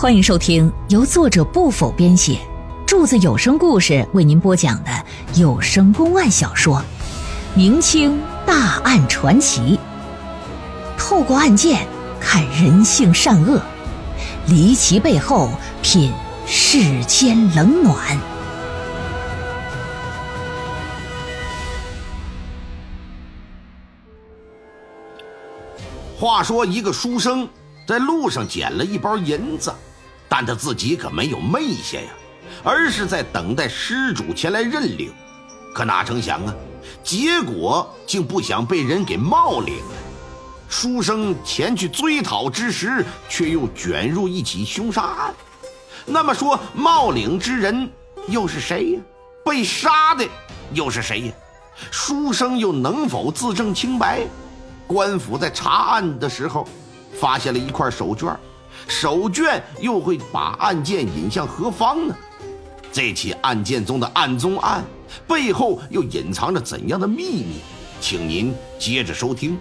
欢迎收听由作者不否编写，柱子有声故事为您播讲的有声公案小说《明清大案传奇》，透过案件看人性善恶，离奇背后品世间冷暖。话说，一个书生在路上捡了一包银子，但他自己可没有昧下呀，而是在等待失主前来认领。可哪成想啊，结果竟不想被人给冒领了。书生前去追讨之时，却又卷入一起凶杀案。那么说，冒领之人又是谁呀？被杀的又是谁呀？书生又能否自证清白？官府在查案的时候，发现了一块手绢，手绢又会把案件引向何方呢？这起案件中的案中案背后又隐藏着怎样的秘密？请您接着收听《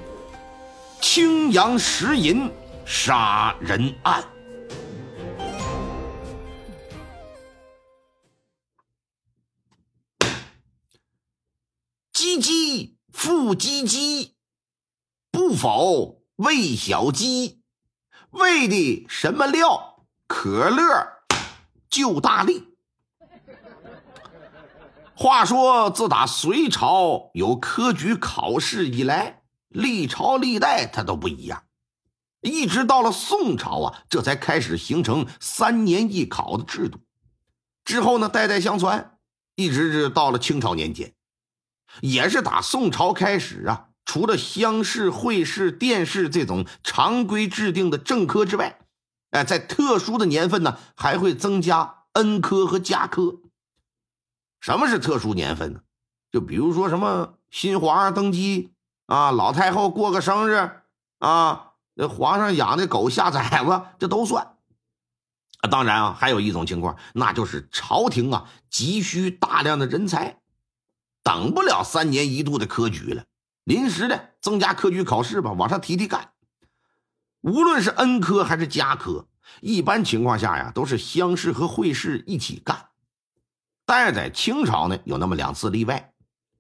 青阳石银杀人案》。唧唧复唧唧。不否，魏小鸡喂的什么料？可乐就大力。话说，自打隋朝有科举考试以来，历朝历代它都不一样。一直到了宋朝啊，这才开始形成三年一考的制度。之后呢，代代相传，一直是到了清朝年间，也是打宋朝开始啊。除了乡试、会试、殿试这种常规制定的正科之外，哎，在特殊的年份呢，还会增加恩科和加科。什么是特殊年份呢？就比如说什么新皇上登基啊，老太后过个生日啊，那皇上养的狗下崽子，这都算。啊，当然啊，还有一种情况，那就是朝廷啊急需大量的人才，等不了三年一度的科举了。临时的增加科举考试吧，往上提提干。无论是恩科还是加科，一般情况下呀，都是乡试和会试一起干。但是在清朝呢，有那么两次例外，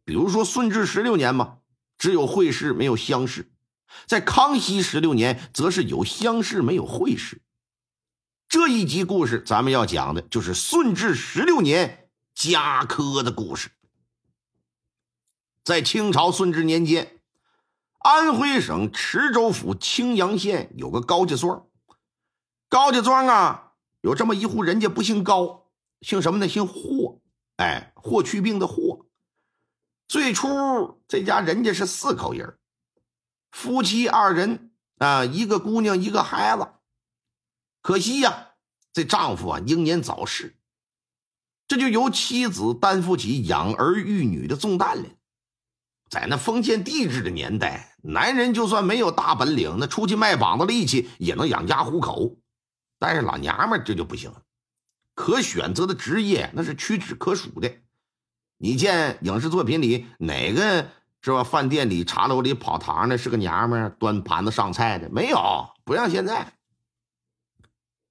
比如说顺治十六年嘛，只有会试没有乡试；在康熙十六年，则是有乡试没有会试。这一集故事，咱们要讲的就是顺治十六年加科的故事。在清朝顺治年间，安徽省池州府青阳县有个高家庄。高家庄啊，有这么一户人家，不姓高，姓什么呢？姓霍。哎，霍去病的霍。最初这家人家是四口人，夫妻二人啊，一个姑娘，一个孩子。可惜呀，这丈夫啊英年早逝，这就由妻子担负起养儿育女的重担了。在那封建帝制的年代，男人就算没有大本领，那出去卖膀子力气也能养家糊口。但是老娘们这就不行，可选择的职业那是屈指可数的。你见影视作品里哪个是吧？饭店里、茶楼里跑堂的是个娘们，端盘子上菜的没有？不像现在，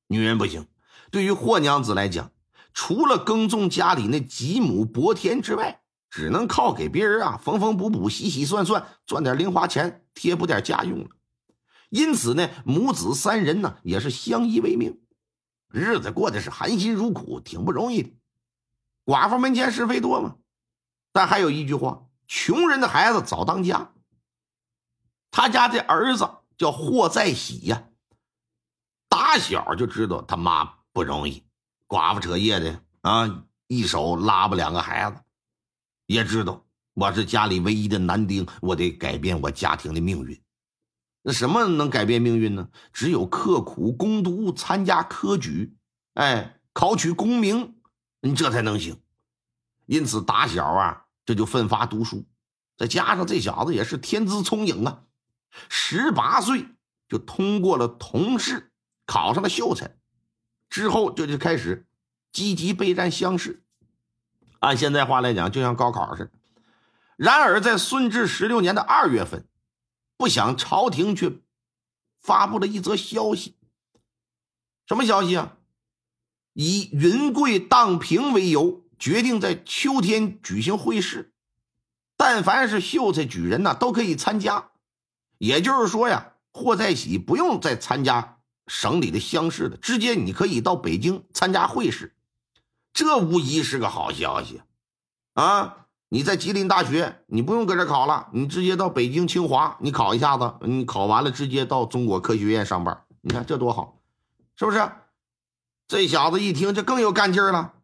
女人不行。对于霍娘子来讲，除了耕种家里那几亩薄田之外，只能靠给别人啊缝缝补补、洗洗涮涮，赚点零花钱，贴补点家用了。因此呢，母子三人呢也是相依为命，日子过得是含辛茹苦，挺不容易的。寡妇门前是非多嘛，但还有一句话：穷人的孩子早当家。他家这儿子叫霍在喜呀，打小就知道他妈不容易，寡妇扯叶的啊，一手拉不两个孩子。也知道我是家里唯一的男丁，我得改变我家庭的命运。那什么能改变命运呢？只有刻苦攻读，参加科举，哎，考取功名，你这才能行。因此打小啊，这就奋发读书。再加上这小子也是天资聪颖啊，十八岁就通过了童试，考上了秀才。之后就就开始积极备战乡试。按现在话来讲，就像高考似的。然而，在顺治十六年的二月份，不想朝廷却发布了一则消息。什么消息啊？以云贵荡平为由，决定在秋天举行会试。但凡是秀才举人呐，都可以参加。也就是说呀，霍在喜不用再参加省里的乡试了，直接你可以到北京参加会试。这无疑是个好消息啊！你在吉林大学，你不用搁这考了，你直接到北京清华，你考一下子，你考完了直接到中国科学院上班。你看这多好，是不是？这小子一听，这更有干劲了。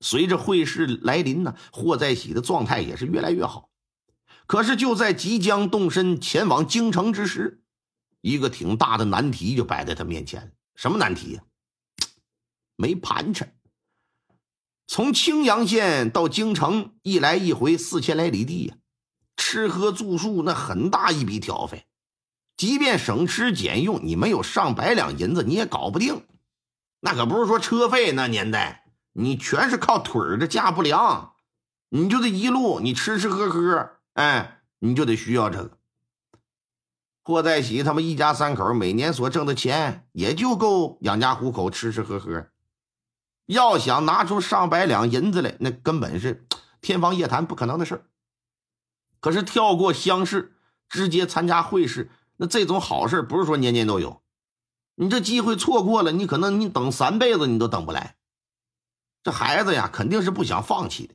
随着会试来临呢，霍在喜的状态也是越来越好。可是就在即将动身前往京城之时，一个挺大的难题就摆在他面前。什么难题呀？没盘缠。从青阳县到京城，一来一回四千来里地呀，吃喝住宿那很大一笔挑费。即便省吃俭用，你没有上百两银子，你也搞不定。那可不是说车费，那年代你全是靠腿儿的架不良，你就这一路你吃吃喝喝，哎，你就得需要这个。霍在喜他们一家三口每年所挣的钱也就够养家糊口、吃吃喝喝，要想拿出上百两银子来，那根本是天方夜谭，不可能的事可是跳过乡试，直接参加会试，那这种好事不是说年年都有。你这机会错过了，你可能你等三辈子你都等不来。这孩子呀，肯定是不想放弃的。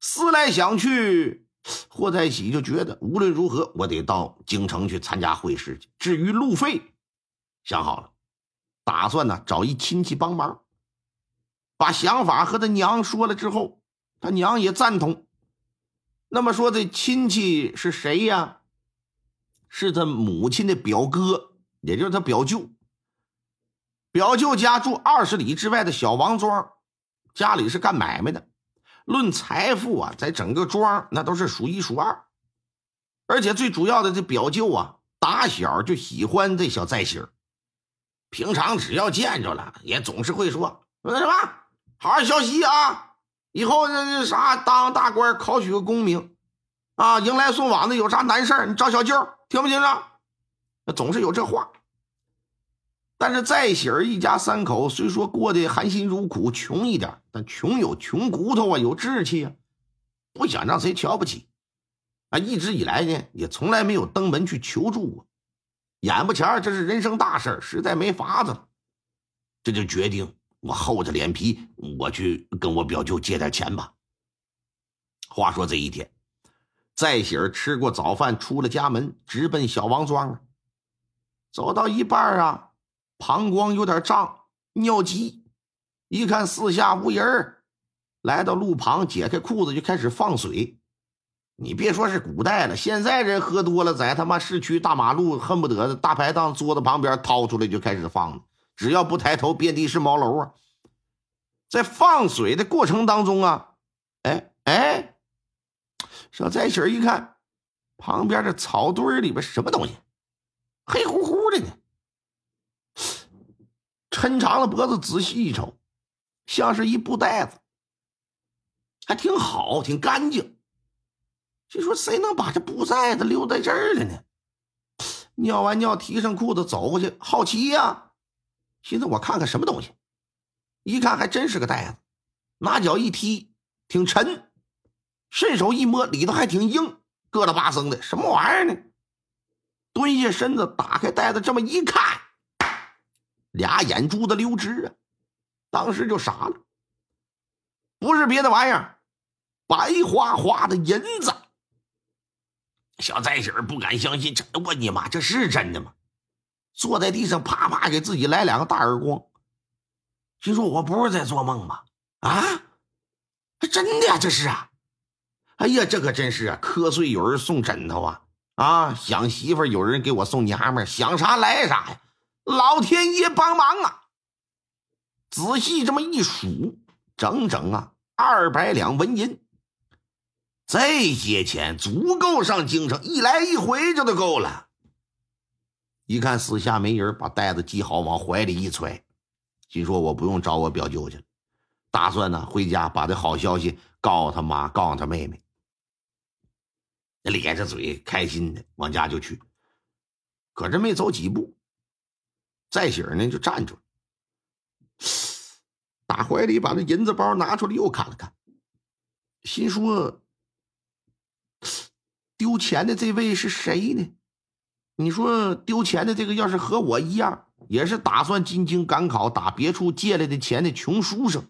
思来想去，霍在喜就觉得无论如何，我得到京城去参加会试去。至于路费，想好了，打算呢找一亲戚帮忙。把想法和他娘说了之后，他娘也赞同。那么说，这亲戚是谁呀？是他母亲的表哥。也就是他表舅，表舅家住二十里之外的小王庄，家里是干买卖的，论财富啊，在整个庄那都是数一数二。而且最主要的，这表舅啊，打小就喜欢这小在喜儿，平常只要见着了，也总是会说说什么好好学习啊，以后那那啥当大官，考取个功名啊，迎来送往的，有啥难事你找小舅，听不听着？总是有这话。但是在喜儿一家三口虽说过得含辛茹苦，穷一点，但穷有穷骨头啊，有志气啊，不想让谁瞧不起啊。一直以来呢，也从来没有登门去求助过。眼不前这是人生大事实在没法子了，这就决定我厚着脸皮，我去跟我表舅借点钱吧。话说这一天，在喜儿吃过早饭，出了家门，直奔小王庄。走到一半啊。膀胱有点胀，尿急，一看四下无人来到路旁，解开裤子就开始放水。你别说是古代了，现在人喝多了，在他妈市区大马路，恨不得大排档桌子旁边掏出来就开始放，只要不抬头，遍地是茅楼啊。在放水的过程当中啊，哎哎，小灾喜一看，旁边的草堆里边什么东西，黑乎乎的呢。抻长了脖子，仔细一瞅，像是一布袋子，还挺好，挺干净。就说谁能把这布袋子留在这儿了呢？尿完尿，提上裤子走过去，好奇呀，寻思我看看什么东西。一看还真是个袋子，拿脚一踢，挺沉，伸手一摸，里头还挺硬，疙瘩巴生的，什么玩意儿呢？蹲下身子，打开袋子，这么一看。俩眼珠子溜直啊！当时就傻了，不是别的玩意儿，白花花的银子。小在喜儿不敢相信，这我你妈这是真的吗？坐在地上啪啪给自己来两个大耳光，心说：“我不是在做梦吧？啊，真的呀，这是啊！哎呀，这可真是啊！瞌睡有人送枕头啊，啊，想媳妇有人给我送娘们想啥来啥呀！”老天爷帮忙啊！仔细这么一数，整整啊二百两纹银。这些钱足够上京城一来一回，这都够了。一看四下没人，把袋子系好，往怀里一揣，心说：“我不用找我表舅去了，打算呢回家把这好消息告诉他妈，告诉他妹妹。”咧着嘴，开心的往家就去。可是没走几步。在喜儿呢，就站住了。打怀里把那银子包拿出来，又看了看，心说：丢钱的这位是谁呢？你说丢钱的这个，要是和我一样，也是打算进京赶考，打别处借来的钱的穷书生，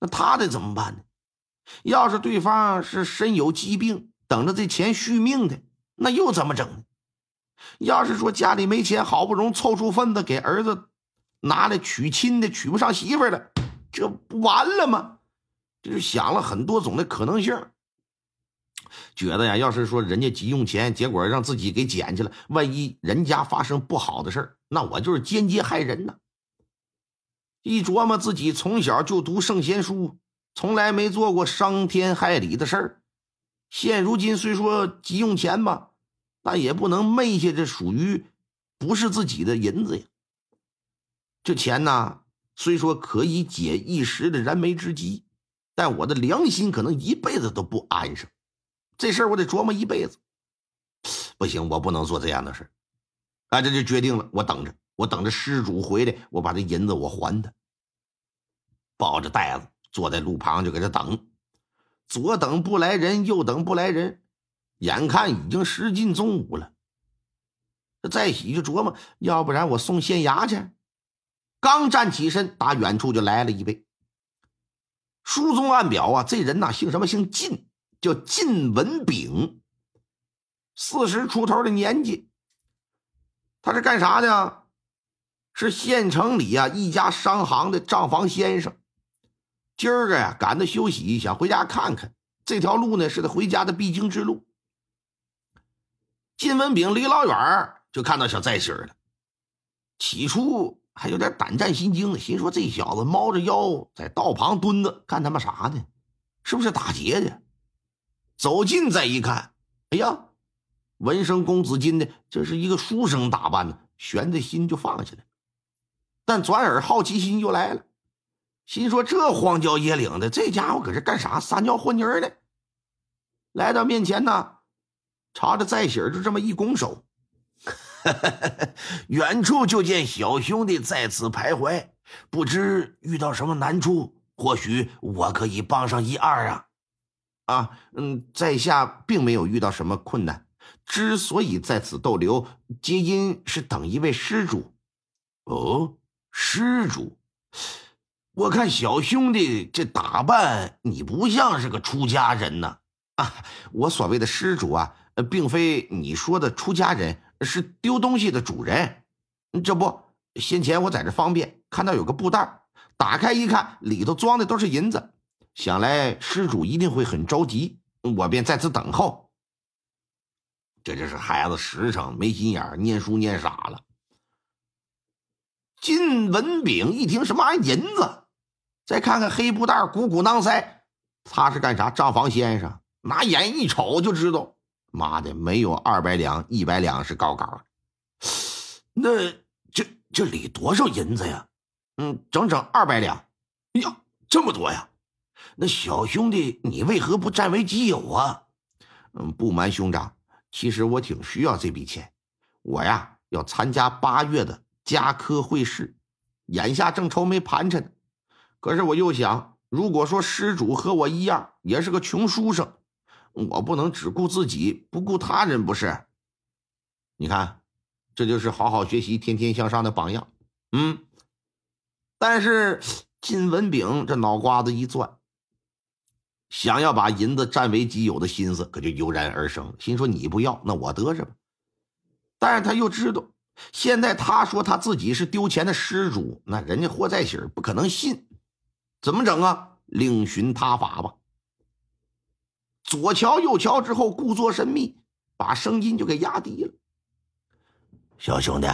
那他得怎么办呢？要是对方是身有疾病，等着这钱续命的，那又怎么整？要是说家里没钱，好不容易凑出份子给儿子拿来娶亲的，娶不上媳妇了，这不完了吗？这是想了很多种的可能性。觉得呀，要是说人家急用钱，结果让自己给捡去了，万一人家发生不好的事儿，那我就是间接害人呢。一琢磨自己从小就读圣贤书，从来没做过伤天害理的事儿，现如今虽说急用钱吧，但也不能昧下这属于不是自己的银子呀。这钱呢，虽说可以解一时的燃眉之急，但我的良心可能一辈子都不安生。这事儿我得琢磨一辈子，不行，我不能做这样的事啊！这就决定了，我等着，我等着失主回来，我把这银子我还他。抱着袋子坐在路旁就搁这等，左等不来人，右等不来人，眼看已经时近中午了。再喜就琢磨，要不然我送县衙去。刚站起身，打远处就来了一位。书中暗表啊，这人呐姓什么？姓靳。叫靳文炳，四十出头的年纪，他是干啥的？是县城里呀一家商行的账房先生。今儿个呀赶着休息，想回家看看。这条路呢是他回家的必经之路。靳文炳离老远就看到小在喜了，起初还有点胆战心惊的，心说这小子猫着腰在道旁蹲着，干他妈啥呢？是不是打劫的？走近再一看，哎呀，闻声公子金的，这是一个书生打扮呢，悬的心就放下来。但转而好奇心又来了，心说这荒郊野岭的，这家伙搁这干啥？撒尿和泥呢？来到面前呢，朝着在喜就这么一拱手，远处就见小兄弟在此徘徊，不知遇到什么难处，或许我可以帮上一二啊。啊，嗯，在下并没有遇到什么困难，之所以在此逗留，皆因是等一位施主。哦，施主，我看小兄弟这打扮，你不像是个出家人呢。啊，我所谓的施主啊，并非你说的出家人，是丢东西的主人。这不，先前我在这方便看到有个布袋，打开一看，里头装的都是银子。想来施主一定会很着急，我便在此等候。这就是孩子实诚没心眼念书念傻了。金文炳一听什么玩意银子，再看看黑布袋鼓鼓囊塞，他是干啥？账房先生拿眼一瞅就知道，妈的，没有二百两、一百两是高高的。那这这里多少银子呀？嗯，整整二百两。呀，这么多呀！那小兄弟，你为何不占为己有啊？嗯，不瞒兄长，其实我挺需要这笔钱。我呀要参加八月的家科会试，眼下正愁没盘缠。可是我又想，如果说施主和我一样，也是个穷书生，我不能只顾自己，不顾他人，不是？你看，这就是好好学习、天天向上的榜样。嗯，但是金文炳这脑瓜子一转。想要把银子占为己有的心思，可就油然而生。心说：“你不要，那我得着吧。”但是他又知道，现在他说他自己是丢钱的失主，那人家霍在喜不可能信。怎么整啊？另寻他法吧。左瞧右瞧之后，故作神秘，把声音就给压低了：“小兄弟，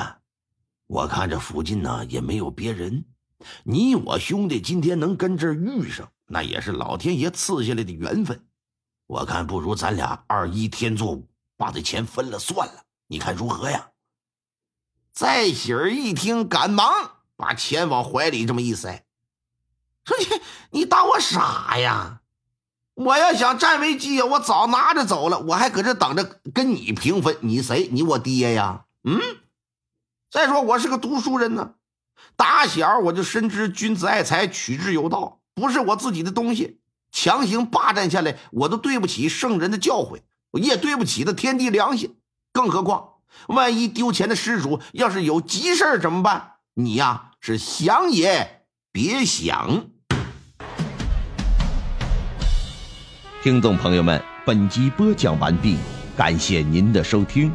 我看这附近呢也没有别人，你我兄弟今天能跟这儿遇上。”那也是老天爷赐下来的缘分，我看不如咱俩二一天作五，把这钱分了算了，你看如何呀？在喜儿一听，赶忙把钱往怀里这么一塞，说：“你你当我傻呀？我要想占为己有，我早拿着走了，我还搁这等着跟你平分。你谁？你我爹呀？嗯？再说我是个读书人呢，打小我就深知君子爱财，取之有道，不是我自己的东西，强行霸占下来，我都对不起圣人的教诲，也对不起这天地良心。更何况，万一丢钱的失主要是有急事怎么办？你呀，是想也别想。听众朋友们，本集播讲完毕，感谢您的收听。